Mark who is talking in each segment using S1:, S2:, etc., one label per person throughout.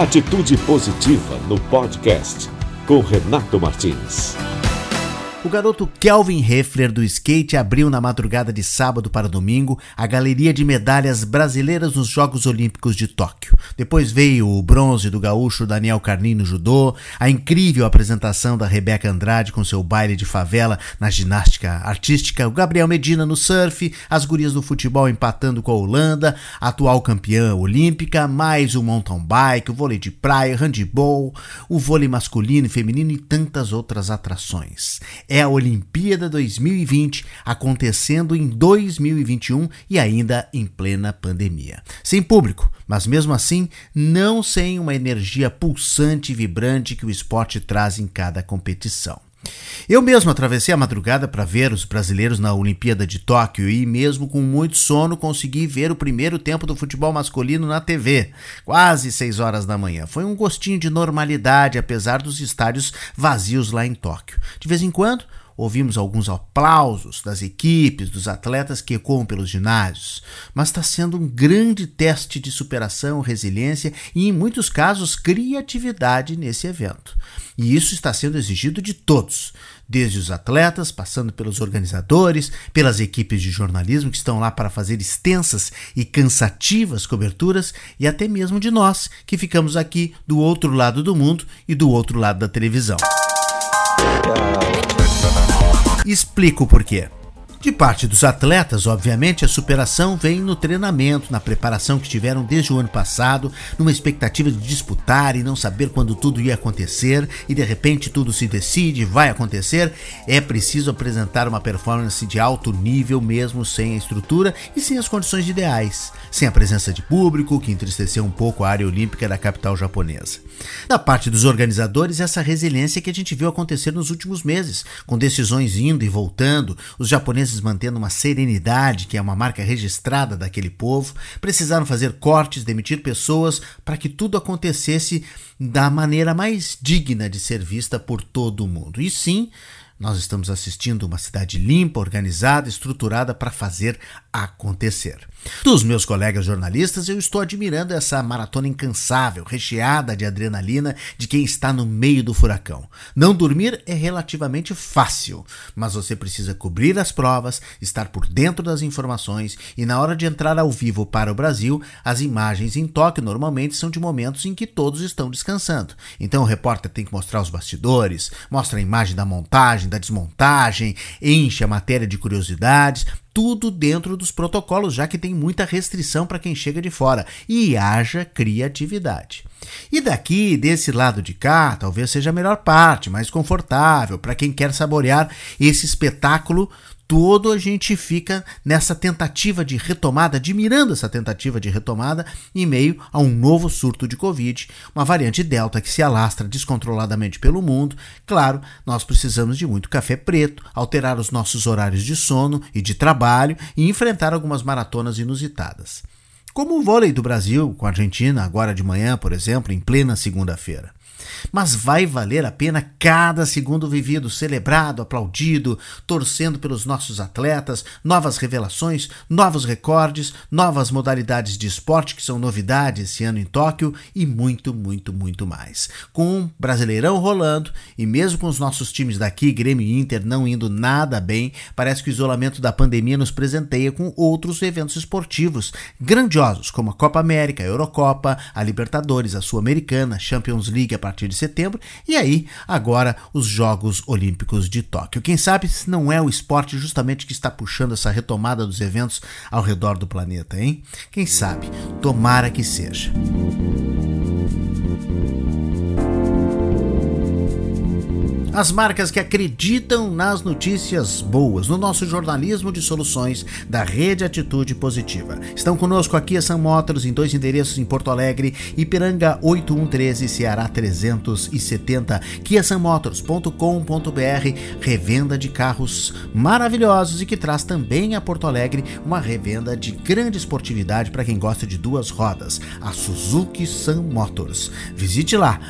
S1: Atitude Positiva no podcast com Renato Martins.
S2: O garoto Kelvin Heffler do skate abriu na madrugada de sábado para domingo a galeria de medalhas brasileiras nos Jogos Olímpicos de Tóquio. Depois veio o bronze do gaúcho Daniel Carlin no judô, a incrível apresentação da Rebeca Andrade com seu baile de favela na ginástica artística, o Gabriel Medina no surf, as gurias do futebol empatando com a Holanda, a atual campeã olímpica, mais o mountain bike, o vôlei de praia, handball, o vôlei masculino e feminino e tantas outras atrações é a Olimpíada 2020 acontecendo em 2021 e ainda em plena pandemia. Sem público, mas mesmo assim não sem uma energia pulsante e vibrante que o esporte traz em cada competição. Eu mesmo atravessei a madrugada para ver os brasileiros na Olimpíada de Tóquio e, mesmo com muito sono, consegui ver o primeiro tempo do futebol masculino na TV, quase 6 horas da manhã. Foi um gostinho de normalidade, apesar dos estádios vazios lá em Tóquio. De vez em quando, Ouvimos alguns aplausos das equipes, dos atletas que ecoam pelos ginásios, mas está sendo um grande teste de superação, resiliência e, em muitos casos, criatividade nesse evento. E isso está sendo exigido de todos, desde os atletas, passando pelos organizadores, pelas equipes de jornalismo que estão lá para fazer extensas e cansativas coberturas, e até mesmo de nós que ficamos aqui do outro lado do mundo e do outro lado da televisão. Explico por quê. De parte dos atletas, obviamente, a superação vem no treinamento, na preparação que tiveram desde o ano passado, numa expectativa de disputar e não saber quando tudo ia acontecer, e de repente tudo se decide, vai acontecer. É preciso apresentar uma performance de alto nível, mesmo sem a estrutura e sem as condições ideais, sem a presença de público, que entristeceu um pouco a área olímpica da capital japonesa. Da parte dos organizadores, essa resiliência que a gente viu acontecer nos últimos meses, com decisões indo e voltando, os japoneses mantendo uma serenidade que é uma marca registrada daquele povo, precisaram fazer cortes, demitir pessoas para que tudo acontecesse da maneira mais digna de ser vista por todo o mundo. E sim, nós estamos assistindo uma cidade limpa, organizada, estruturada para fazer acontecer. Dos meus colegas jornalistas, eu estou admirando essa maratona incansável, recheada de adrenalina de quem está no meio do furacão. Não dormir é relativamente fácil, mas você precisa cobrir as provas, estar por dentro das informações e, na hora de entrar ao vivo para o Brasil, as imagens em toque normalmente são de momentos em que todos estão descansando. Então o repórter tem que mostrar os bastidores, mostra a imagem da montagem, da desmontagem, enche a matéria de curiosidades tudo dentro dos protocolos, já que tem muita restrição para quem chega de fora e haja criatividade. E daqui, desse lado de cá, talvez seja a melhor parte, mais confortável para quem quer saborear esse espetáculo todo a gente fica nessa tentativa de retomada, admirando essa tentativa de retomada em meio a um novo surto de Covid, uma variante Delta que se alastra descontroladamente pelo mundo. Claro, nós precisamos de muito café preto, alterar os nossos horários de sono e de trabalho e enfrentar algumas maratonas inusitadas. Como o vôlei do Brasil com a Argentina, agora de manhã, por exemplo, em plena segunda-feira. Mas vai valer a pena cada segundo vivido, celebrado, aplaudido, torcendo pelos nossos atletas, novas revelações, novos recordes, novas modalidades de esporte que são novidade esse ano em Tóquio e muito, muito, muito mais. Com um Brasileirão rolando e mesmo com os nossos times daqui, Grêmio e Inter, não indo nada bem, parece que o isolamento da pandemia nos presenteia com outros eventos esportivos grandiosos, como a Copa América, a Eurocopa, a Libertadores, a Sul-Americana, Champions League a partir de setembro, e aí agora os Jogos Olímpicos de Tóquio. Quem sabe se não é o esporte justamente que está puxando essa retomada dos eventos ao redor do planeta, hein? Quem sabe? Tomara que seja. As marcas que acreditam nas notícias boas, no nosso jornalismo de soluções da Rede Atitude Positiva. Estão conosco aqui a Sam Motors em dois endereços em Porto Alegre, Ipiranga 8113, Ceará 370, kiasammotors.com.br, revenda de carros maravilhosos e que traz também a Porto Alegre uma revenda de grande esportividade para quem gosta de duas rodas, a Suzuki Sam Motors. Visite lá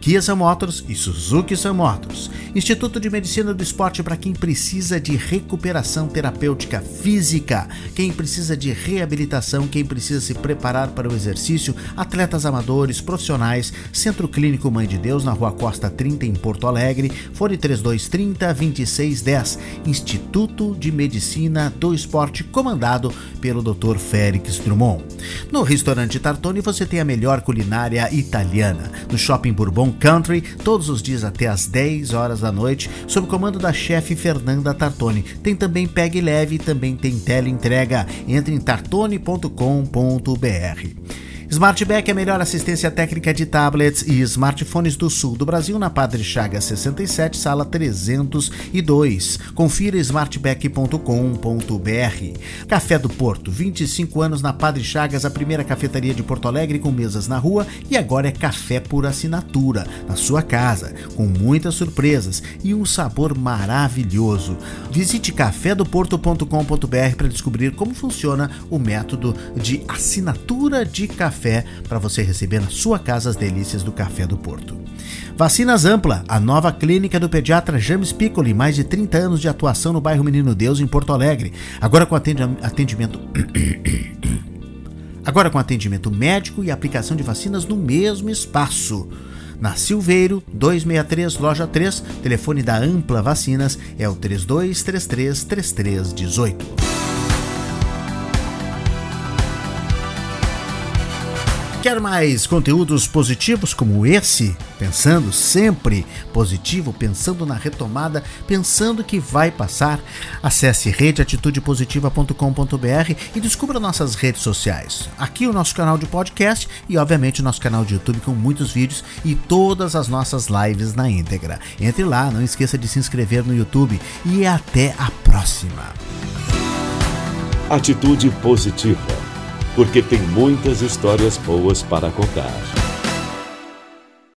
S2: Kia Sun Motors e Suzuki Sun Motors. Instituto de Medicina do Esporte para quem precisa de recuperação terapêutica física, quem precisa de reabilitação, quem precisa se preparar para o exercício, atletas amadores, profissionais, Centro Clínico Mãe de Deus na Rua Costa 30 em Porto Alegre, fone 3230 2610. Instituto de Medicina do Esporte comandado pelo Dr. Félix Drummond. No restaurante Tartone você tem a melhor culinária italiana. No Shopping Bourbon Country, todos os dias até às 10 horas da noite, sob comando da chefe Fernanda Tartone. Tem também Pegue Leve e também tem teleentrega. Entre em tartone.com.br. Smartback é a melhor assistência técnica de tablets e smartphones do sul do Brasil na Padre Chagas 67, sala 302. Confira smartback.com.br. Café do Porto, 25 anos na Padre Chagas, a primeira cafetaria de Porto Alegre com mesas na rua e agora é café por assinatura, na sua casa, com muitas surpresas e um sabor maravilhoso. Visite cafédoporto.com.br para descobrir como funciona o método de assinatura de café café para você receber na sua casa as delícias do café do Porto. Vacinas Ampla, a nova clínica do pediatra James Piccoli, mais de 30 anos de atuação no bairro Menino Deus, em Porto Alegre. Agora com atendimento. Agora com atendimento médico e aplicação de vacinas no mesmo espaço. Na Silveiro, 263, loja 3, telefone da Ampla Vacinas é o 3233 3318. Quer mais conteúdos positivos como esse? Pensando sempre positivo, pensando na retomada, pensando que vai passar? Acesse redeatitudepositiva.com.br e descubra nossas redes sociais. Aqui o nosso canal de podcast e, obviamente, o nosso canal de YouTube com muitos vídeos e todas as nossas lives na íntegra. Entre lá, não esqueça de se inscrever no YouTube e até a próxima.
S1: Atitude positiva porque tem muitas histórias boas para contar.